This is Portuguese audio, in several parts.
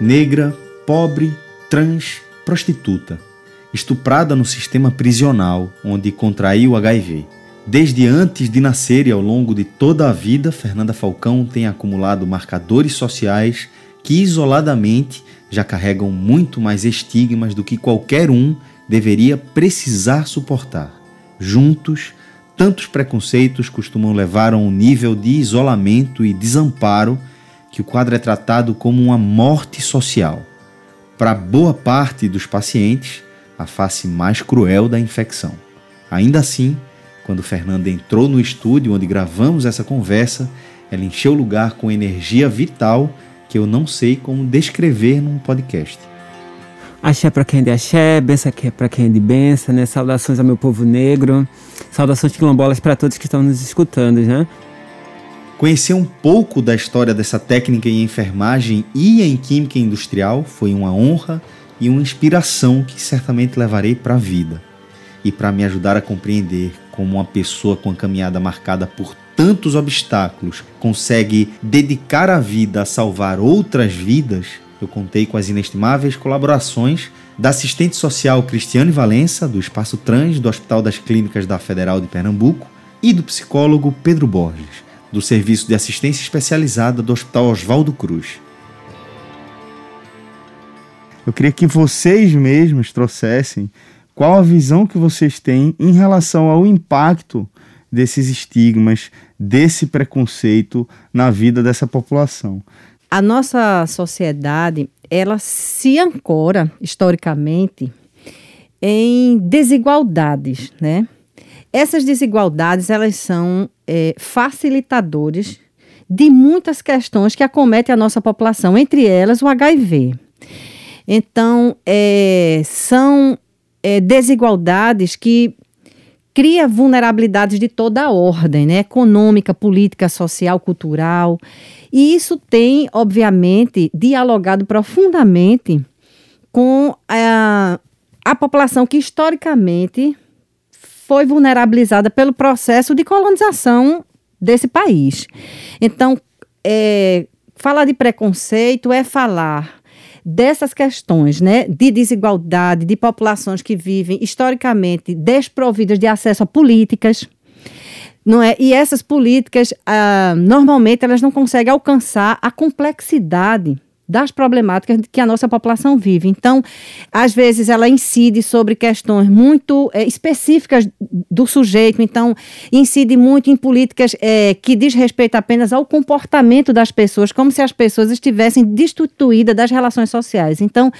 negra, pobre, trans, prostituta, estuprada no sistema prisional onde contraiu HIV. Desde antes de nascer e ao longo de toda a vida, Fernanda Falcão tem acumulado marcadores sociais que isoladamente já carregam muito mais estigmas do que qualquer um deveria precisar suportar. Juntos, tantos preconceitos costumam levar a um nível de isolamento e desamparo que o quadro é tratado como uma morte social. Para boa parte dos pacientes, a face mais cruel da infecção. Ainda assim, quando Fernanda entrou no estúdio onde gravamos essa conversa, ela encheu o lugar com energia vital que eu não sei como descrever num podcast. Axé para quem é de axé, benção é para quem é de benção, né? Saudações ao meu povo negro, saudações quilombolas para todos que estão nos escutando, né? Conhecer um pouco da história dessa técnica em enfermagem e em química industrial foi uma honra e uma inspiração que certamente levarei para a vida. E para me ajudar a compreender como uma pessoa com a caminhada marcada por tantos obstáculos consegue dedicar a vida a salvar outras vidas, eu contei com as inestimáveis colaborações da assistente social Cristiane Valença, do Espaço Trans do Hospital das Clínicas da Federal de Pernambuco, e do psicólogo Pedro Borges, do Serviço de Assistência Especializada do Hospital Oswaldo Cruz. Eu queria que vocês mesmos trouxessem qual a visão que vocês têm em relação ao impacto desses estigmas, desse preconceito na vida dessa população? A nossa sociedade, ela se ancora historicamente em desigualdades, né? Essas desigualdades, elas são é, facilitadores de muitas questões que acometem a nossa população, entre elas o HIV. Então, é, são é, desigualdades que cria vulnerabilidades de toda a ordem, né? Econômica, política, social, cultural. E isso tem, obviamente, dialogado profundamente com a, a população que historicamente foi vulnerabilizada pelo processo de colonização desse país. Então, é, falar de preconceito é falar dessas questões, né, de desigualdade, de populações que vivem historicamente desprovidas de acesso a políticas, não é? E essas políticas, ah, normalmente, elas não conseguem alcançar a complexidade das problemáticas que a nossa população vive. Então, às vezes ela incide sobre questões muito é, específicas do sujeito, então incide muito em políticas é, que diz respeito apenas ao comportamento das pessoas, como se as pessoas estivessem destituídas das relações sociais. Então,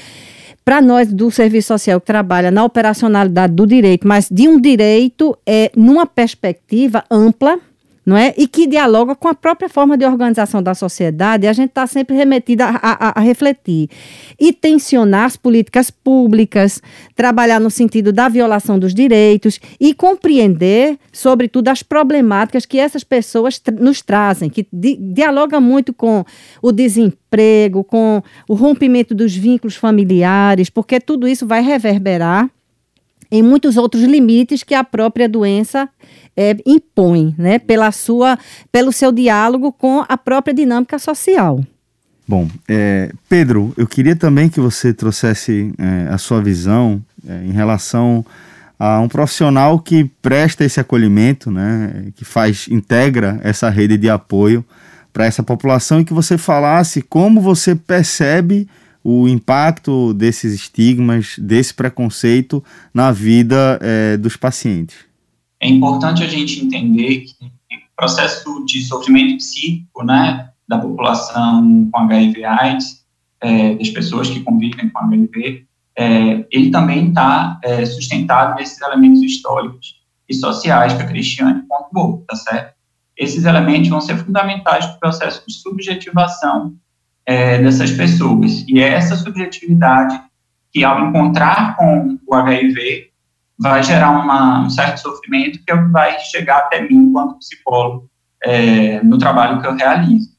para nós do serviço social que trabalha na operacionalidade do direito, mas de um direito é numa perspectiva ampla, não é? E que dialoga com a própria forma de organização da sociedade, a gente está sempre remetida a, a, a, refletir e tensionar as políticas públicas, trabalhar no sentido da violação dos direitos e compreender, sobretudo, as problemáticas que essas pessoas nos trazem, que di dialoga muito com o desemprego, com o rompimento dos vínculos familiares, porque tudo isso vai reverberar em muitos outros limites que a própria doença é, impõe, né, pela sua, pelo seu diálogo com a própria dinâmica social. Bom, é, Pedro, eu queria também que você trouxesse é, a sua visão é, em relação a um profissional que presta esse acolhimento, né, que faz, integra essa rede de apoio para essa população e que você falasse como você percebe o impacto desses estigmas, desse preconceito na vida é, dos pacientes. É importante a gente entender que o processo de sofrimento psíquico né, da população com HIV/AIDS, é, das pessoas que convivem com HIV, é, ele também está é, sustentado nesses elementos históricos e sociais que a Cristiane pontuou, tá certo? Esses elementos vão ser fundamentais para o processo de subjetivação é, dessas pessoas. E é essa subjetividade que, ao encontrar com o HIV, vai gerar uma, um certo sofrimento que é o que vai chegar até mim, enquanto psicólogo, é, no trabalho que eu realizo.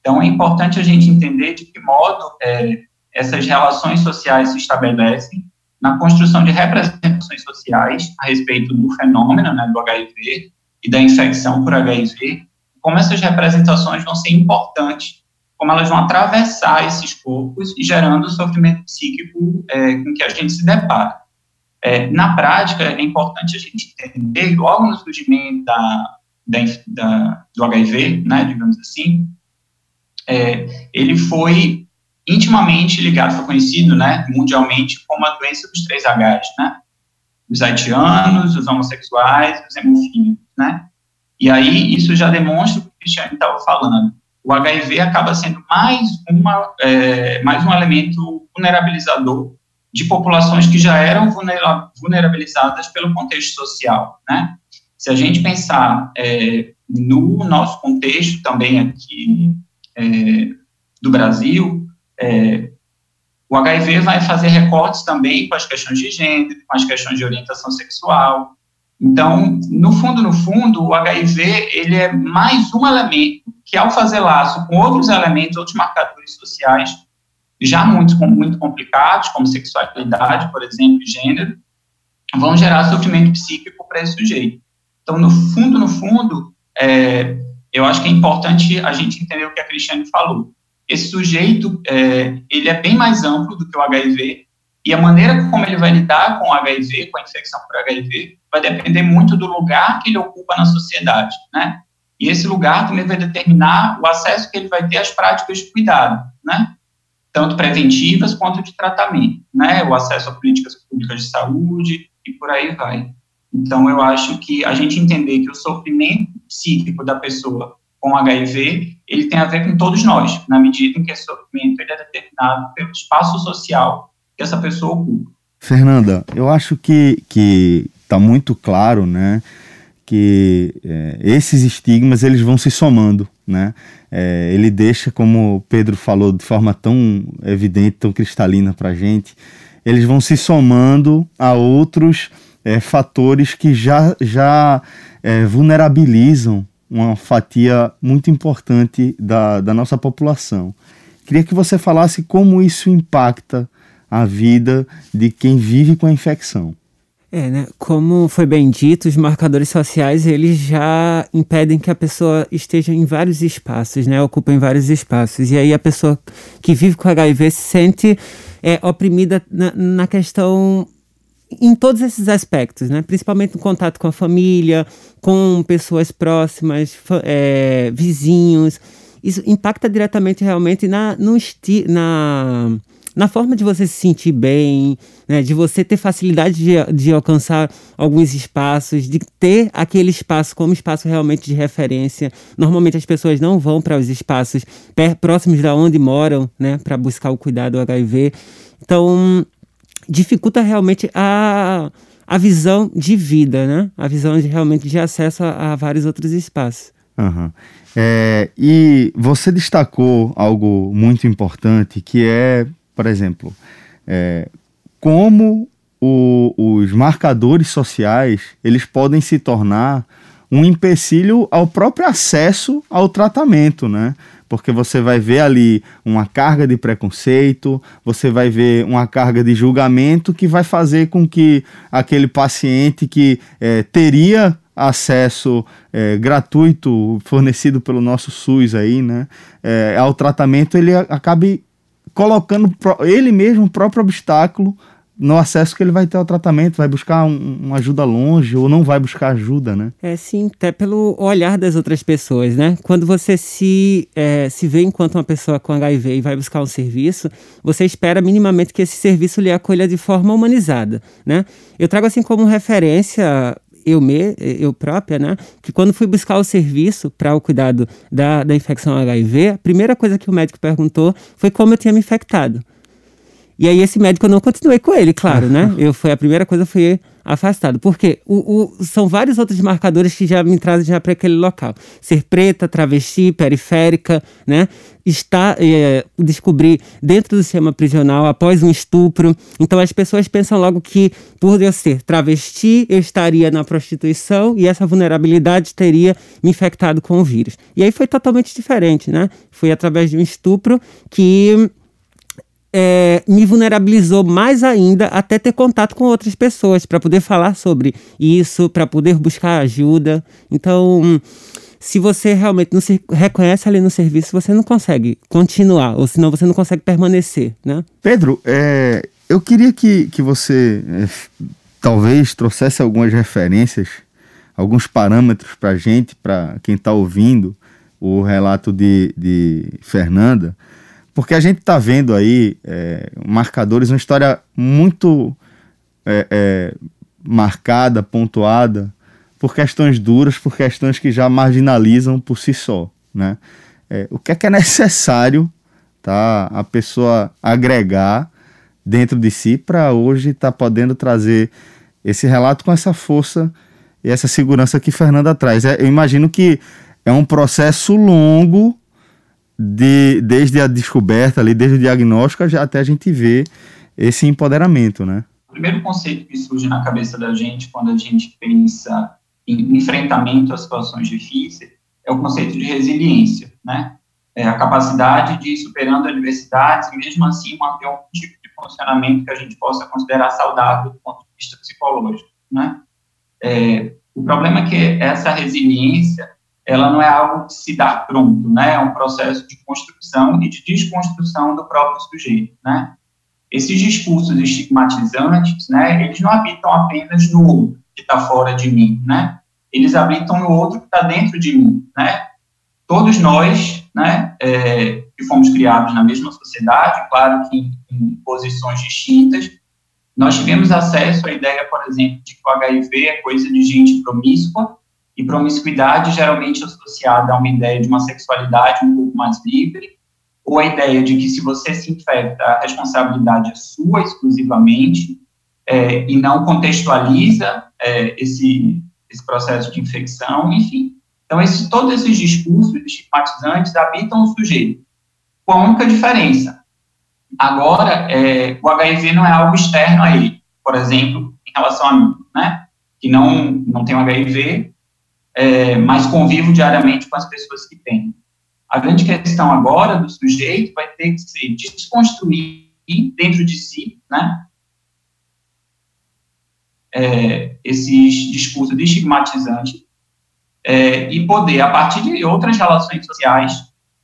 Então, é importante a gente entender de que modo é, essas relações sociais se estabelecem na construção de representações sociais a respeito do fenômeno né, do HIV e da infecção por HIV, como essas representações vão ser importantes como elas vão atravessar esses corpos e gerando o sofrimento psíquico é, com que a gente se depara. É, na prática, é importante a gente entender logo no surgimento da, da, da, do HIV, né, digamos assim, é, ele foi intimamente ligado, foi conhecido né, mundialmente como a doença dos três Hs, né? Os haitianos, os homossexuais, os hemofílicos, né? E aí isso já demonstra o que o Cristiano estava falando. O HIV acaba sendo mais, uma, é, mais um elemento vulnerabilizador de populações que já eram vulnerabilizadas pelo contexto social, né? Se a gente pensar é, no nosso contexto também aqui é, do Brasil, é, o HIV vai fazer recortes também com as questões de gênero, com as questões de orientação sexual. Então, no fundo, no fundo, o HIV ele é mais um elemento que, ao fazer laço com outros elementos, outros marcadores sociais, já muito, muito complicados, como sexualidade, por exemplo, gênero, vão gerar sofrimento psíquico para esse sujeito. Então, no fundo, no fundo, é, eu acho que é importante a gente entender o que a Cristiane falou. Esse sujeito, é, ele é bem mais amplo do que o HIV, e a maneira como ele vai lidar com HIV, com a infecção por HIV, vai depender muito do lugar que ele ocupa na sociedade, né? E esse lugar também vai determinar o acesso que ele vai ter às práticas de cuidado, né? Tanto preventivas quanto de tratamento, né? O acesso a políticas públicas de saúde e por aí vai. Então, eu acho que a gente entender que o sofrimento psíquico da pessoa com HIV, ele tem a ver com todos nós, na medida em que esse sofrimento ele é determinado pelo espaço social que essa pessoa ocupa. Fernanda, eu acho que que está muito claro, né, que é, esses estigmas eles vão se somando, né? É, ele deixa, como Pedro falou, de forma tão evidente, tão cristalina para gente, eles vão se somando a outros é, fatores que já já vulnerabilizam uma fatia muito importante da, da nossa população. Queria que você falasse como isso impacta a vida de quem vive com a infecção. É, né? Como foi bem dito, os marcadores sociais eles já impedem que a pessoa esteja em vários espaços, né? Ocupa em vários espaços. E aí a pessoa que vive com HIV se sente é, oprimida na, na questão em todos esses aspectos, né? principalmente no contato com a família, com pessoas próximas, é, vizinhos. Isso impacta diretamente realmente na, no esti na, na forma de você se sentir bem, né? de você ter facilidade de, de alcançar alguns espaços, de ter aquele espaço como espaço realmente de referência. Normalmente as pessoas não vão para os espaços próximos da onde moram, né, para buscar o cuidado do HIV. Então, dificulta realmente a, a visão de vida, né? A visão de, realmente de acesso a, a vários outros espaços. Uhum. É, e você destacou algo muito importante que é, por exemplo, é, como o, os marcadores sociais eles podem se tornar um empecilho ao próprio acesso ao tratamento, né? porque você vai ver ali uma carga de preconceito, você vai ver uma carga de julgamento que vai fazer com que aquele paciente que é, teria acesso é, gratuito fornecido pelo nosso SUS aí, né, é, ao tratamento, ele acabe colocando ele mesmo o próprio obstáculo no acesso que ele vai ter ao tratamento, vai buscar um, uma ajuda longe ou não vai buscar ajuda, né? É sim, até pelo olhar das outras pessoas, né? Quando você se, é, se vê enquanto uma pessoa com HIV e vai buscar um serviço, você espera minimamente que esse serviço lhe acolha de forma humanizada, né? Eu trago assim como referência eu, me, eu própria, né? Que quando fui buscar o serviço para o cuidado da, da infecção HIV, a primeira coisa que o médico perguntou foi como eu tinha me infectado. E aí esse médico eu não continuei com ele, claro, né? Eu foi a primeira coisa foi afastado. Porque o, o, são vários outros marcadores que já me trazem já para aquele local. Ser preta, travesti, periférica, né? Está, é, descobrir dentro do sistema prisional após um estupro. Então as pessoas pensam logo que por eu ser travesti, eu estaria na prostituição e essa vulnerabilidade teria me infectado com o vírus. E aí foi totalmente diferente, né? Foi através de um estupro que é, me vulnerabilizou mais ainda até ter contato com outras pessoas para poder falar sobre isso, para poder buscar ajuda. Então, se você realmente não se reconhece ali no serviço, você não consegue continuar, ou senão você não consegue permanecer, né? Pedro, é, eu queria que, que você é, talvez trouxesse algumas referências, alguns parâmetros para gente, para quem está ouvindo o relato de, de Fernanda, porque a gente está vendo aí é, marcadores, uma história muito é, é, marcada, pontuada, por questões duras, por questões que já marginalizam por si só, né? É, o que é que é necessário, tá? A pessoa agregar dentro de si para hoje estar tá podendo trazer esse relato com essa força e essa segurança que Fernanda traz. É, eu imagino que é um processo longo de, desde a descoberta ali, desde o diagnóstico já até a gente ver esse empoderamento, né? O primeiro conceito que surge na cabeça da gente quando a gente pensa em enfrentamento a situações difíceis é o conceito de resiliência, né? É a capacidade de ir superando adversidades e mesmo assim manter um tipo de funcionamento que a gente possa considerar saudável do ponto de vista psicológico, né? É, o problema é que essa resiliência ela não é algo que se dá pronto, né? É um processo de construção e de desconstrução do próprio sujeito, né? Esses discursos estigmatizantes, né? Eles não habitam apenas no outro que está fora de mim, né? Eles habitam no outro que está dentro de mim, né? Todos nós, né? É, que fomos criados na mesma sociedade, claro que em, em posições distintas, nós tivemos acesso à ideia, por exemplo, de que o HIV é coisa de gente promíscua, e promiscuidade geralmente associada a uma ideia de uma sexualidade um pouco mais livre, ou a ideia de que se você se infecta, a responsabilidade é sua exclusivamente, é, e não contextualiza é, esse, esse processo de infecção, enfim. Então, esse, todos esses discursos estigmatizantes habitam o sujeito, com a única diferença. Agora, é, o HIV não é algo externo a ele, por exemplo, em relação a mim, né? Que não, não tem HIV, é, mas convivo diariamente com as pessoas que têm. A grande questão agora do sujeito vai ter que ser desconstruir dentro de si, né, é, esses discursos estigmatizantes é, e poder, a partir de outras relações sociais,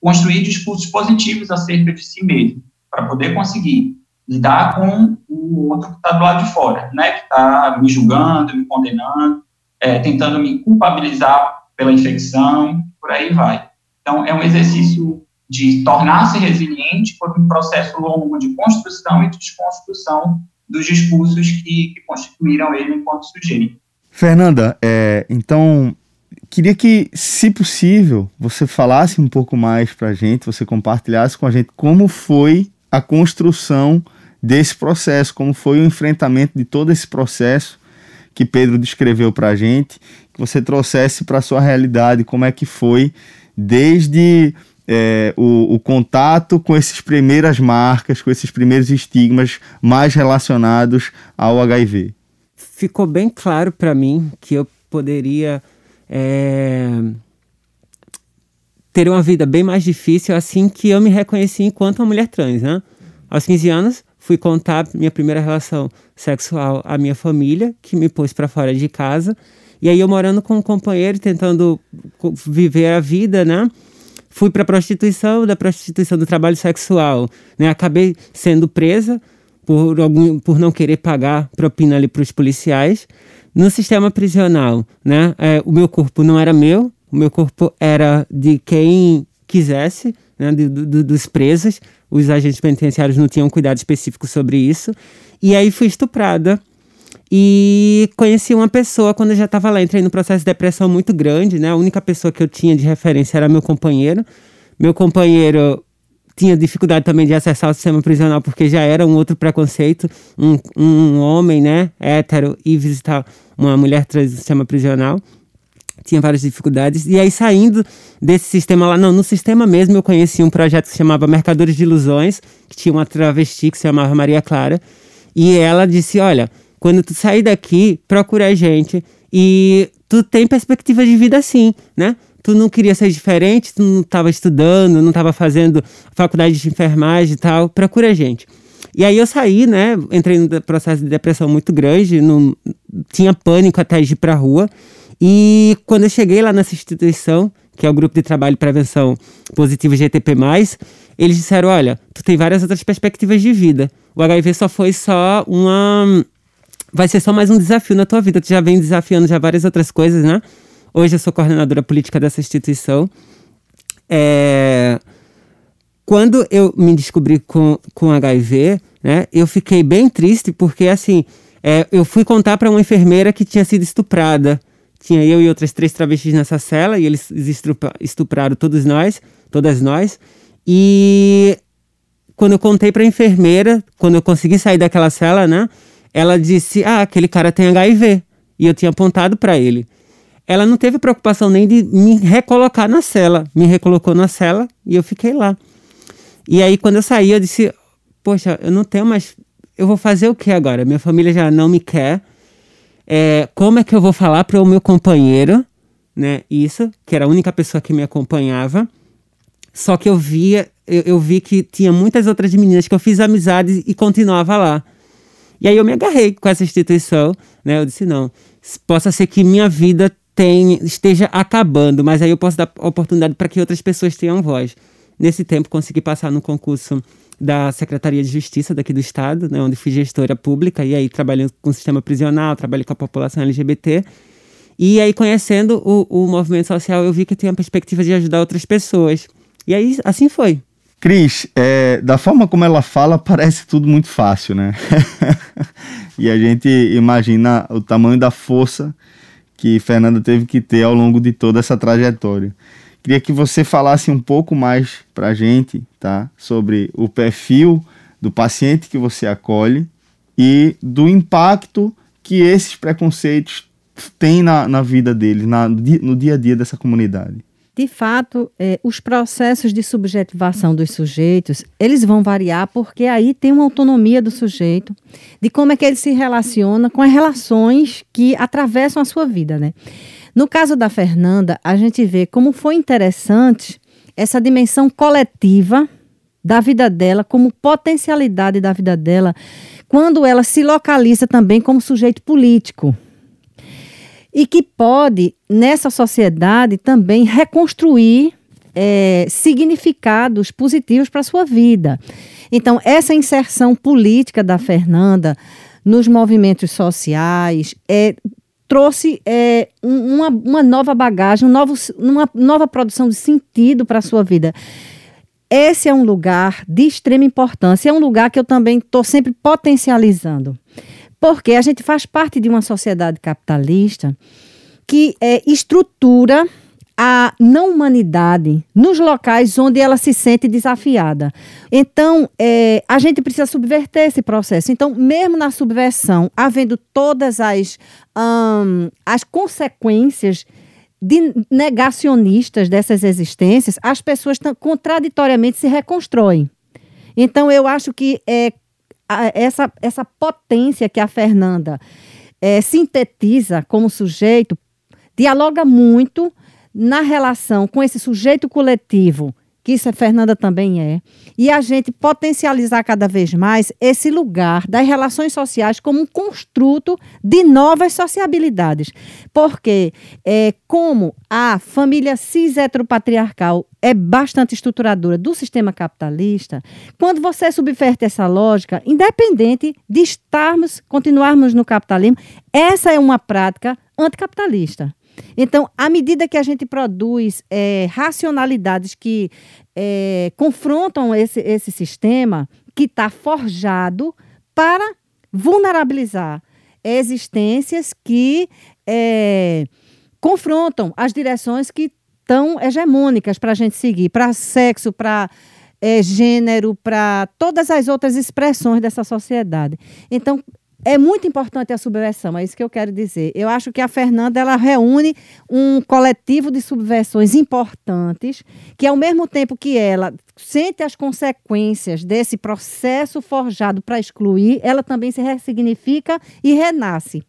construir discursos positivos acerca de si mesmo, para poder conseguir lidar com o outro que está do lado de fora, né, que está me julgando, me condenando, é, tentando me culpabilizar pela infecção, por aí vai. Então, é um exercício de tornar-se resiliente por um processo longo de construção e desconstrução dos discursos que, que constituíram ele enquanto sujeito. Fernanda, é, então queria que, se possível, você falasse um pouco mais para a gente, você compartilhasse com a gente como foi a construção desse processo, como foi o enfrentamento de todo esse processo que Pedro descreveu para a gente, que você trouxesse para a sua realidade, como é que foi desde é, o, o, contato com essas primeiras marcas, com esses primeiros estigmas mais relacionados ao HIV. Ficou bem claro para mim que eu poderia é, ter uma vida bem mais difícil assim que eu me reconheci enquanto uma mulher trans, né? Aos 15 anos, fui contar minha primeira relação sexual à minha família, que me pôs para fora de casa. E aí eu morando com um companheiro, tentando viver a vida, né? Fui para prostituição, da prostituição do trabalho sexual, né? Acabei sendo presa por algum, por não querer pagar propina ali para os policiais. No sistema prisional, né? É, o meu corpo não era meu, o meu corpo era de quem quisesse, né? De, de, dos presos os agentes penitenciários não tinham cuidado específico sobre isso. E aí fui estuprada. E conheci uma pessoa quando eu já estava lá. Entrei no processo de depressão muito grande, né? A única pessoa que eu tinha de referência era meu companheiro. Meu companheiro tinha dificuldade também de acessar o sistema prisional porque já era um outro preconceito. Um, um homem, né? Hétero, e visitar uma mulher trans no sistema prisional tinha várias dificuldades. E aí, saindo desse sistema lá, não, no sistema mesmo, eu conheci um projeto que se chamava Mercadores de Ilusões, que tinha uma travesti que se chamava Maria Clara. E ela disse: Olha, quando tu sair daqui, procura a gente. E tu tem perspectiva de vida assim, né? Tu não queria ser diferente, tu não estava estudando, não estava fazendo faculdade de enfermagem e tal, procura a gente. E aí eu saí, né? Entrei num processo de depressão muito grande, não, tinha pânico até de ir pra rua. E quando eu cheguei lá nessa instituição, que é o grupo de trabalho e prevenção positiva GTP+, eles disseram, olha, tu tem várias outras perspectivas de vida. O HIV só foi só uma vai ser só mais um desafio na tua vida. Tu já vem desafiando já várias outras coisas, né? Hoje eu sou coordenadora política dessa instituição. É... Quando eu me descobri com, com HIV, né, eu fiquei bem triste porque, assim, é, eu fui contar para uma enfermeira que tinha sido estuprada. Tinha eu e outras três travestis nessa cela e eles estupraram todos nós, todas nós. E quando eu contei para a enfermeira, quando eu consegui sair daquela cela, né, ela disse: "Ah, aquele cara tem HIV". E eu tinha apontado para ele. Ela não teve preocupação nem de me recolocar na cela, me recolocou na cela e eu fiquei lá. E aí quando eu saí, eu disse: "Poxa, eu não tenho mais eu vou fazer o que agora? Minha família já não me quer. É, como é que eu vou falar para o meu companheiro, né? Isso, que era a única pessoa que me acompanhava. Só que eu via, eu, eu vi que tinha muitas outras meninas que eu fiz amizades e continuava lá. E aí eu me agarrei com essa instituição, né? Eu disse, não, possa ser que minha vida tem, esteja acabando, mas aí eu posso dar oportunidade para que outras pessoas tenham voz. Nesse tempo consegui passar no concurso da Secretaria de Justiça daqui do estado, né, onde fui gestora pública e aí trabalhando com o sistema prisional, trabalhei com a população LGBT. E aí conhecendo o, o movimento social, eu vi que tinha a perspectiva de ajudar outras pessoas. E aí assim foi. Cris, é, da forma como ela fala, parece tudo muito fácil, né? e a gente imagina o tamanho da força que Fernanda teve que ter ao longo de toda essa trajetória. Queria que você falasse um pouco mais para a gente, tá? Sobre o perfil do paciente que você acolhe e do impacto que esses preconceitos têm na, na vida deles, na, no dia a dia dessa comunidade. De fato, é, os processos de subjetivação dos sujeitos, eles vão variar porque aí tem uma autonomia do sujeito, de como é que ele se relaciona com as relações que atravessam a sua vida, né? No caso da Fernanda, a gente vê como foi interessante essa dimensão coletiva da vida dela, como potencialidade da vida dela, quando ela se localiza também como sujeito político e que pode, nessa sociedade, também reconstruir é, significados positivos para a sua vida. Então, essa inserção política da Fernanda nos movimentos sociais é, trouxe é, uma, uma nova bagagem, um novo, uma nova produção de sentido para a sua vida. Esse é um lugar de extrema importância, é um lugar que eu também estou sempre potencializando. Porque a gente faz parte de uma sociedade capitalista que é, estrutura a não humanidade nos locais onde ela se sente desafiada. Então, é, a gente precisa subverter esse processo. Então, mesmo na subversão, havendo todas as, as consequências de negacionistas dessas existências, as pessoas contraditoriamente se reconstroem. Então, eu acho que é, essa, essa potência que a Fernanda é, sintetiza como sujeito dialoga muito na relação com esse sujeito coletivo, que isso a Fernanda também é, e a gente potencializar cada vez mais esse lugar das relações sociais como um construto de novas sociabilidades. Porque, é, como a família cis heteropatriarcal é bastante estruturadora do sistema capitalista, quando você subverte essa lógica, independente de estarmos, continuarmos no capitalismo, essa é uma prática anticapitalista. Então, à medida que a gente produz é, racionalidades que é, confrontam esse, esse sistema, que está forjado para vulnerabilizar existências que é, confrontam as direções que estão hegemônicas para a gente seguir, para sexo, para é, gênero, para todas as outras expressões dessa sociedade. Então, é muito importante a subversão, é isso que eu quero dizer. Eu acho que a Fernanda ela reúne um coletivo de subversões importantes, que ao mesmo tempo que ela sente as consequências desse processo forjado para excluir, ela também se ressignifica e renasce.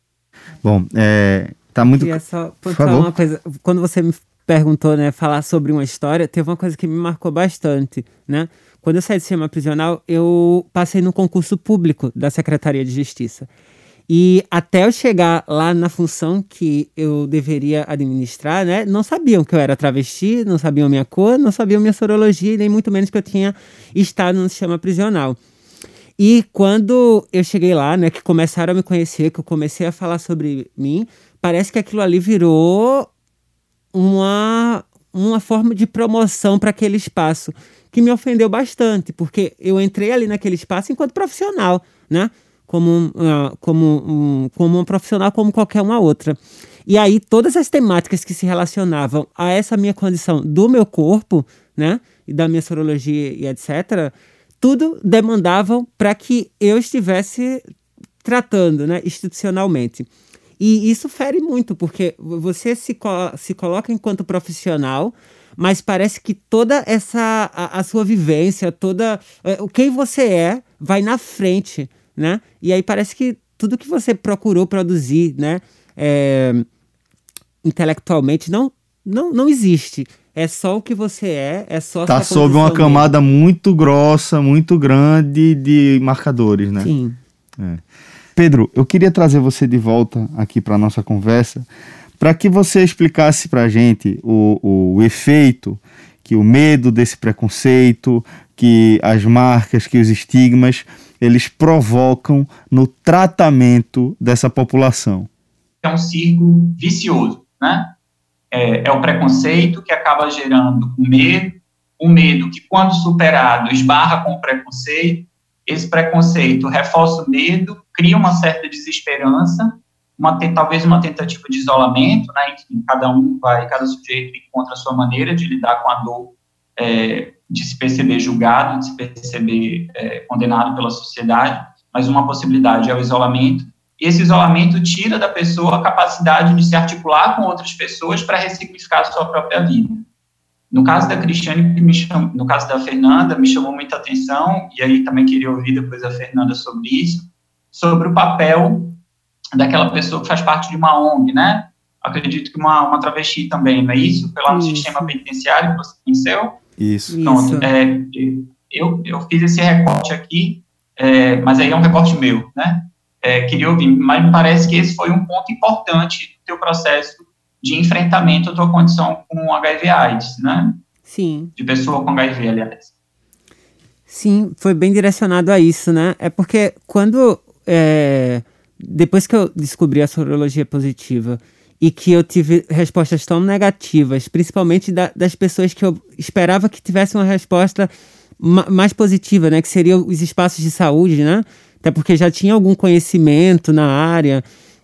Bom, é, tá muito. Queria só falar uma coisa. Quando você me perguntou, né, falar sobre uma história, teve uma coisa que me marcou bastante, né? Quando eu saí do sistema prisional, eu passei no concurso público da Secretaria de Justiça. E até eu chegar lá na função que eu deveria administrar, né, não sabiam que eu era travesti, não sabiam minha cor, não sabiam minha sorologia, nem muito menos que eu tinha estado no sistema prisional. E quando eu cheguei lá, né, que começaram a me conhecer, que eu comecei a falar sobre mim, parece que aquilo ali virou uma, uma forma de promoção para aquele espaço, que me ofendeu bastante, porque eu entrei ali naquele espaço enquanto profissional, né? Como, uh, como, um, como um profissional como qualquer uma outra. E aí todas as temáticas que se relacionavam a essa minha condição do meu corpo, né? E da minha sorologia e etc., tudo demandavam para que eu estivesse tratando, né, institucionalmente. E isso fere muito, porque você se, se coloca enquanto profissional, mas parece que toda essa a, a sua vivência, toda é, o quem você é, vai na frente, né? E aí parece que tudo que você procurou produzir, né, é, intelectualmente não não não existe. É só o que você é, é só Tá sob uma camada muito grossa, muito grande de marcadores, né? Sim. É. Pedro, eu queria trazer você de volta aqui para nossa conversa, para que você explicasse para a gente o, o efeito que o medo desse preconceito, que as marcas, que os estigmas, eles provocam no tratamento dessa população. É um círculo vicioso, né? é, é o preconceito que acaba gerando o medo, o medo que, quando superado, esbarra com o preconceito, esse preconceito reforça o medo, cria uma certa desesperança, uma, talvez uma tentativa de isolamento, né, enfim, cada um vai, cada sujeito encontra a sua maneira de lidar com a dor, é, de se perceber julgado, de se perceber é, condenado pela sociedade, mas uma possibilidade é o isolamento, esse isolamento tira da pessoa a capacidade de se articular com outras pessoas para ressignificar a sua própria vida. No caso da Cristiane, no caso da Fernanda, me chamou muita atenção, e aí também queria ouvir depois a Fernanda sobre isso, sobre o papel daquela pessoa que faz parte de uma ONG, né? Acredito que uma, uma travesti também, não é isso? Pelo isso. sistema penitenciário que você conheceu? Isso. Pronto, isso. É, eu, eu fiz esse recorte aqui, é, mas aí é um recorte meu, né? é, queria ouvir, mas me parece que esse foi um ponto importante do teu processo de enfrentamento à tua condição com HIV AIDS, né? Sim. De pessoa com HIV, aliás. Sim, foi bem direcionado a isso, né? É porque quando. É, depois que eu descobri a sorologia positiva e que eu tive respostas tão negativas, principalmente da, das pessoas que eu esperava que tivessem uma resposta ma mais positiva, né? Que seriam os espaços de saúde, né? até porque já tinha algum conhecimento na área.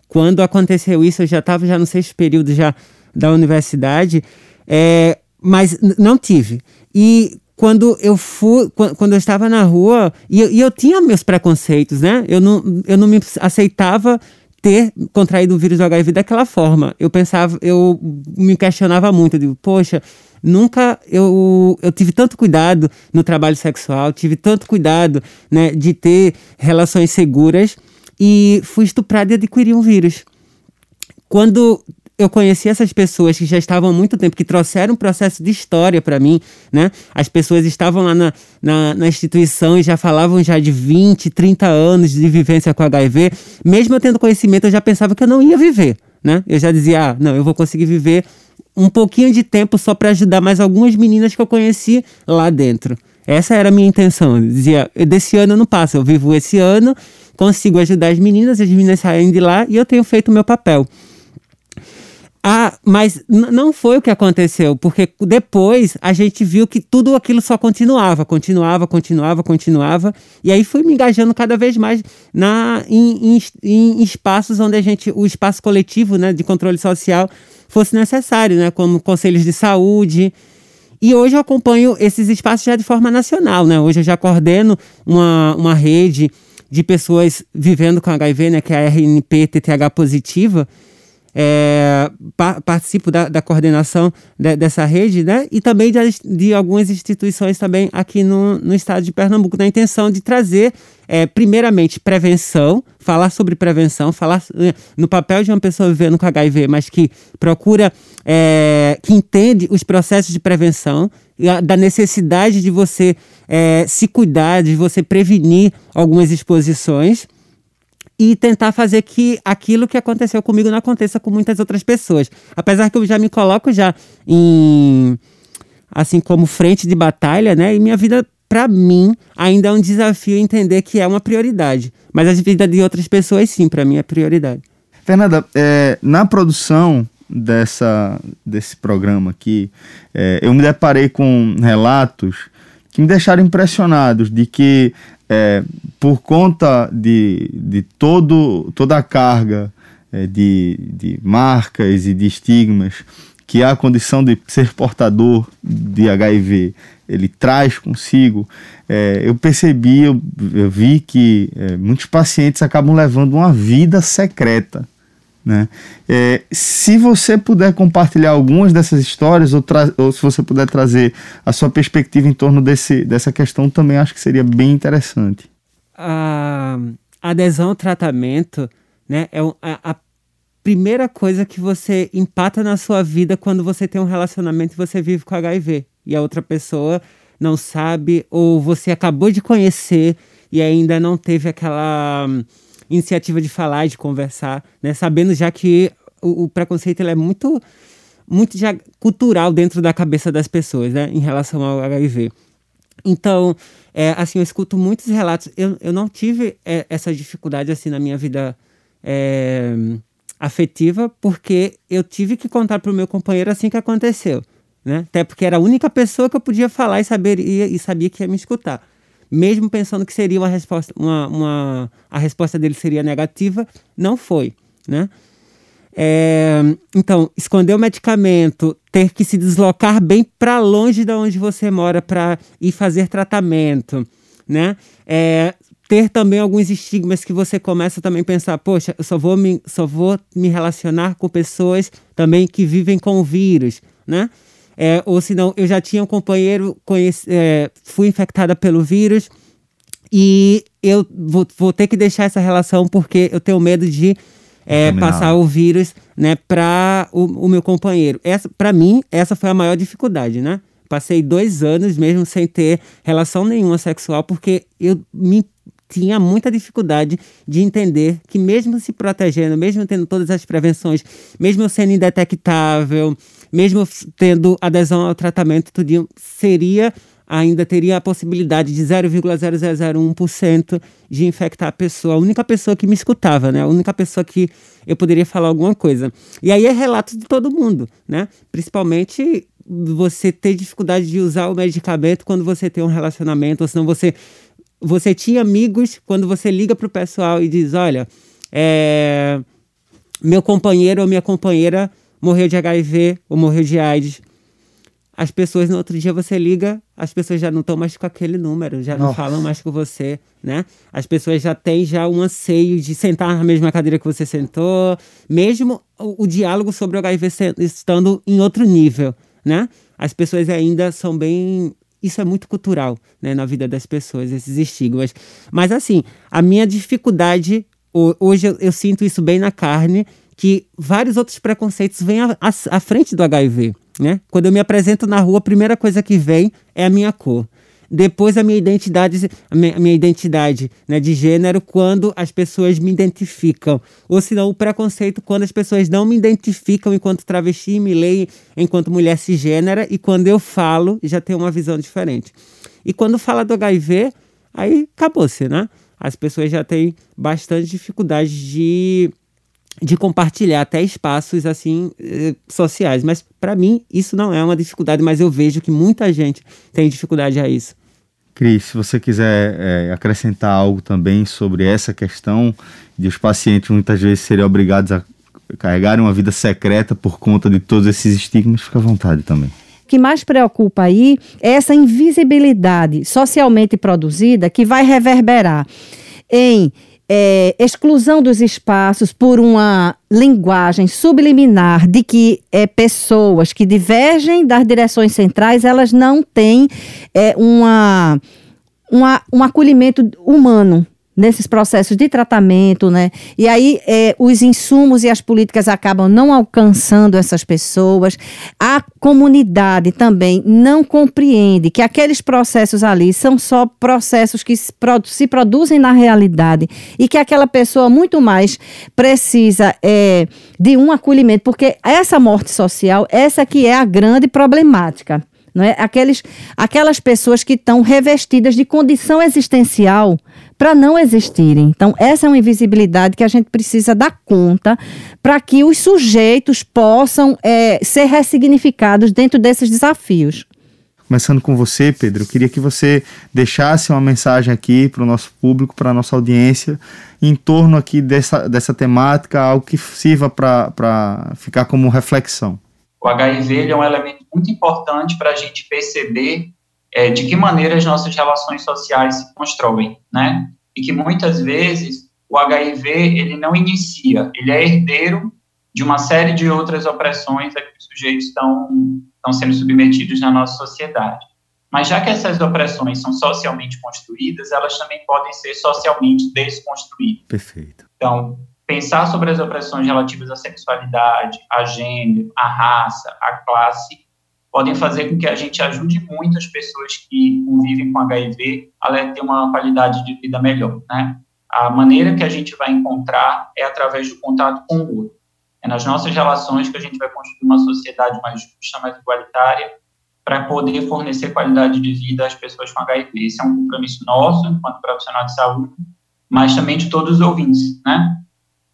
Quando aconteceu isso, eu já estava já no sexto período já da universidade, é, mas não tive. E quando eu fui, quando eu estava na rua, e eu, e eu tinha meus preconceitos, né? Eu não, eu não me aceitava ter contraído o vírus do HIV daquela forma. Eu pensava, eu me questionava muito, eu poxa, nunca eu, eu tive tanto cuidado no trabalho sexual, tive tanto cuidado né, de ter relações seguras e fui estuprada e adquiri um vírus. Quando eu conheci essas pessoas que já estavam há muito tempo, que trouxeram um processo de história para mim, né? As pessoas estavam lá na, na, na, instituição e já falavam já de 20, 30 anos de vivência com HIV. Mesmo eu tendo conhecimento, eu já pensava que eu não ia viver, né? Eu já dizia, ah, não, eu vou conseguir viver um pouquinho de tempo só para ajudar mais algumas meninas que eu conheci lá dentro. Essa era a minha intenção. Eu dizia, desse ano eu não passo, eu vivo esse ano, consigo ajudar as meninas, as meninas saem de lá e eu tenho feito o meu papel. Ah, mas não foi o que aconteceu, porque depois a gente viu que tudo aquilo só continuava, continuava, continuava, continuava, e aí fui me engajando cada vez mais na, em, em, em espaços onde a gente, o espaço coletivo né, de controle social fosse necessário, né, como conselhos de saúde. E hoje eu acompanho esses espaços já de forma nacional, né? Hoje eu já coordeno uma, uma rede de pessoas vivendo com HIV, né, que é a RNP TTH positiva, é, pa participo da, da coordenação de, dessa rede, né? E também de, de, algumas instituições também aqui no, no estado de Pernambuco, na intenção de trazer, é, primeiramente, prevenção, falar sobre prevenção, falar é, no papel de uma pessoa vivendo com HIV, mas que procura, é, que entende os processos de prevenção, da necessidade de você é, se cuidar, de você prevenir algumas exposições e tentar fazer que aquilo que aconteceu comigo não aconteça com muitas outras pessoas. Apesar que eu já me coloco já em assim como frente de batalha, né? E minha vida para mim ainda é um desafio entender que é uma prioridade, mas a vida de outras pessoas sim, para mim é prioridade. Fernanda, é, na produção dessa desse programa aqui, é, eu me deparei com relatos que me deixaram impressionados de que é, por conta de, de todo, toda a carga é, de, de marcas e de estigmas que a condição de ser portador de HIV ele traz consigo, é, eu percebi, eu, eu vi que é, muitos pacientes acabam levando uma vida secreta. Né? É, se você puder compartilhar algumas dessas histórias, ou, ou, se você puder trazer a sua perspectiva em torno desse, dessa questão, também acho que seria bem interessante. A adesão ao tratamento né, é a, a primeira coisa que você empata na sua vida quando você tem um relacionamento e você vive com HIV. E a outra pessoa não sabe, ou você acabou de conhecer e ainda não teve aquela iniciativa de falar, de conversar, né? Sabendo já que o, o preconceito é muito, muito já cultural dentro da cabeça das pessoas, né? Em relação ao HIV. Então, é, assim, eu escuto muitos relatos. Eu, eu não tive é, essa dificuldade, assim, na minha vida é, afetiva, porque eu tive que contar para o meu companheiro assim que aconteceu, né? Até porque era a única pessoa que eu podia falar e, saber, e, e sabia que ia me escutar mesmo pensando que seria uma resposta, uma, uma, a resposta dele seria negativa, não foi, né? É, então, esconder o medicamento, ter que se deslocar bem para longe de onde você mora para ir fazer tratamento, né? É, ter também alguns estigmas que você começa também a pensar, poxa, eu só vou me, só vou me relacionar com pessoas também que vivem com o vírus, né? É, ou senão eu já tinha um companheiro, conheci, é, fui infectada pelo vírus e eu vou, vou, ter que deixar essa relação porque eu tenho medo de é, passar o vírus né, para o, o, meu companheiro. Para mim, essa foi a maior dificuldade, né? Passei dois anos mesmo sem ter relação nenhuma sexual porque eu me tinha muita dificuldade de entender que mesmo se protegendo, mesmo tendo todas as prevenções, mesmo sendo indetectável, mesmo tendo adesão ao tratamento, tudo seria ainda teria a possibilidade de 0,0001% de infectar a pessoa, a única pessoa que me escutava, né? A única pessoa que eu poderia falar alguma coisa. E aí é relato de todo mundo, né? Principalmente você ter dificuldade de usar o medicamento quando você tem um relacionamento, ou senão você você tinha amigos quando você liga para o pessoal e diz, olha, é, meu companheiro ou minha companheira morreu de HIV ou morreu de AIDS. As pessoas no outro dia você liga, as pessoas já não estão mais com aquele número, já Nossa. não falam mais com você, né? As pessoas já têm já um anseio de sentar na mesma cadeira que você sentou, mesmo o, o diálogo sobre o HIV estando em outro nível, né? As pessoas ainda são bem isso é muito cultural, né, na vida das pessoas, esses estigmas. Mas assim, a minha dificuldade hoje eu, eu sinto isso bem na carne, que vários outros preconceitos vêm à, à, à frente do HIV. Né? Quando eu me apresento na rua, a primeira coisa que vem é a minha cor. Depois a minha identidade, a minha, identidade né, de gênero, quando as pessoas me identificam. Ou se não, o preconceito quando as pessoas não me identificam enquanto travesti, me leem enquanto mulher cisgênera, e quando eu falo, já tem uma visão diferente. E quando fala do HIV, aí acabou-se, né? As pessoas já têm bastante dificuldade de de compartilhar até espaços assim eh, sociais. Mas para mim isso não é uma dificuldade, mas eu vejo que muita gente tem dificuldade a isso. Cris, se você quiser é, acrescentar algo também sobre essa questão de os pacientes muitas vezes serem obrigados a carregarem uma vida secreta por conta de todos esses estigmas, fica à vontade também. O que mais preocupa aí é essa invisibilidade socialmente produzida que vai reverberar em é, exclusão dos espaços por uma linguagem subliminar de que é, pessoas que divergem das direções centrais elas não têm é, uma, uma, um acolhimento humano nesses processos de tratamento, né? E aí é, os insumos e as políticas acabam não alcançando essas pessoas. A comunidade também não compreende que aqueles processos ali são só processos que se, se produzem na realidade e que aquela pessoa muito mais precisa é, de um acolhimento, porque essa morte social, essa que é a grande problemática. Não é? Aqueles, aquelas pessoas que estão revestidas de condição existencial para não existirem. Então, essa é uma invisibilidade que a gente precisa dar conta para que os sujeitos possam é, ser ressignificados dentro desses desafios. Começando com você, Pedro, eu queria que você deixasse uma mensagem aqui para o nosso público, para a nossa audiência, em torno aqui dessa, dessa temática, algo que sirva para ficar como reflexão. O HIV é um elemento muito importante para a gente perceber é, de que maneira as nossas relações sociais se constroem, né? E que muitas vezes o HIV ele não inicia, ele é herdeiro de uma série de outras opressões a que os sujeitos estão, estão sendo submetidos na nossa sociedade. Mas já que essas opressões são socialmente construídas, elas também podem ser socialmente desconstruídas. Perfeito. Então, pensar sobre as opressões relativas à sexualidade, a gênero, à raça, à classe, podem fazer com que a gente ajude muito as pessoas que convivem com HIV a ter uma qualidade de vida melhor, né? A maneira que a gente vai encontrar é através do contato com o outro. É nas nossas relações que a gente vai construir uma sociedade mais justa, mais igualitária, para poder fornecer qualidade de vida às pessoas com HIV. Esse é um compromisso nosso, enquanto profissional de saúde, mas também de todos os ouvintes, né?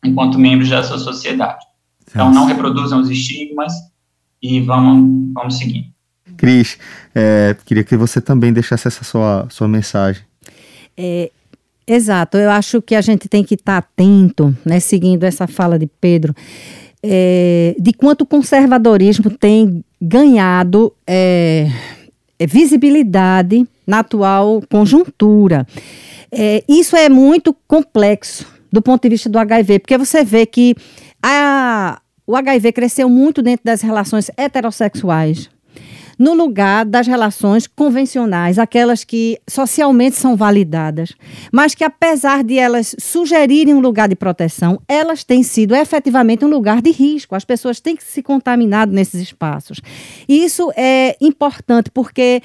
enquanto membros dessa sociedade. Então, não reproduzam os estigmas e vamos, vamos seguir. Cris, é, queria que você também deixasse essa sua, sua mensagem. É, exato, eu acho que a gente tem que estar atento, né, seguindo essa fala de Pedro, é, de quanto o conservadorismo tem ganhado é, é visibilidade na atual conjuntura. É, isso é muito complexo, do ponto de vista do HIV, porque você vê que a, o HIV cresceu muito dentro das relações heterossexuais, no lugar das relações convencionais, aquelas que socialmente são validadas, mas que apesar de elas sugerirem um lugar de proteção, elas têm sido efetivamente um lugar de risco. As pessoas têm se contaminar nesses espaços. E isso é importante porque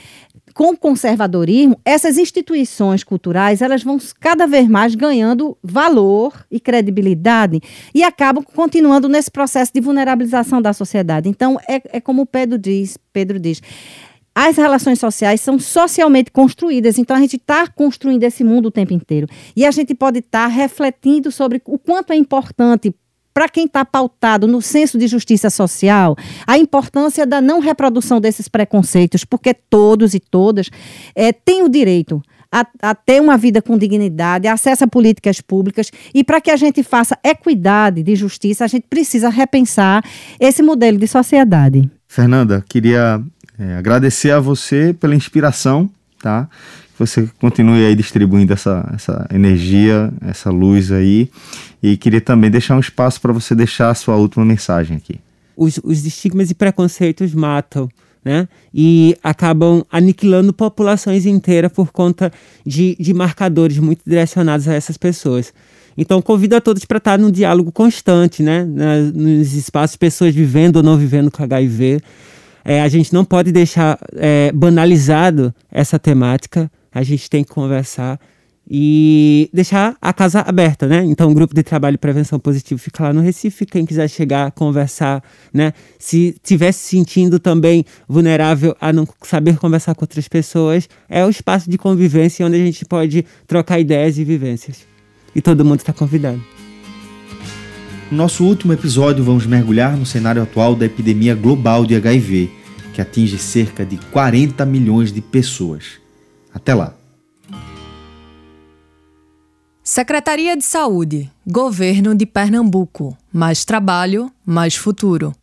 com o conservadorismo, essas instituições culturais elas vão cada vez mais ganhando valor e credibilidade e acabam continuando nesse processo de vulnerabilização da sociedade. Então, é, é como Pedro diz, Pedro diz, as relações sociais são socialmente construídas, então a gente está construindo esse mundo o tempo inteiro. E a gente pode estar tá refletindo sobre o quanto é importante para quem está pautado no senso de justiça social, a importância da não reprodução desses preconceitos, porque todos e todas é, têm o direito a, a, ter uma vida com dignidade, acesso a políticas públicas e para que a gente faça equidade de justiça, a gente precisa repensar esse modelo de sociedade. Fernanda, queria é, agradecer a você pela inspiração, tá? Você continue aí distribuindo essa, essa energia, essa luz aí. E queria também deixar um espaço para você deixar a sua última mensagem aqui. Os, os estigmas e preconceitos matam. Né? E acabam aniquilando populações inteiras por conta de, de marcadores muito direcionados a essas pessoas. Então, convido a todos para estar num diálogo constante, né? nos espaços, pessoas vivendo ou não vivendo com HIV. É, a gente não pode deixar é, banalizado essa temática a gente tem que conversar e deixar a casa aberta, né? Então, o grupo de trabalho prevenção positivo fica lá no Recife. Quem quiser chegar, conversar, né? Se estiver se sentindo também vulnerável a não saber conversar com outras pessoas, é o espaço de convivência onde a gente pode trocar ideias e vivências. E todo mundo está convidado. No nosso último episódio, vamos mergulhar no cenário atual da epidemia global de HIV, que atinge cerca de 40 milhões de pessoas. Até lá. Secretaria de Saúde, Governo de Pernambuco. Mais trabalho, mais futuro.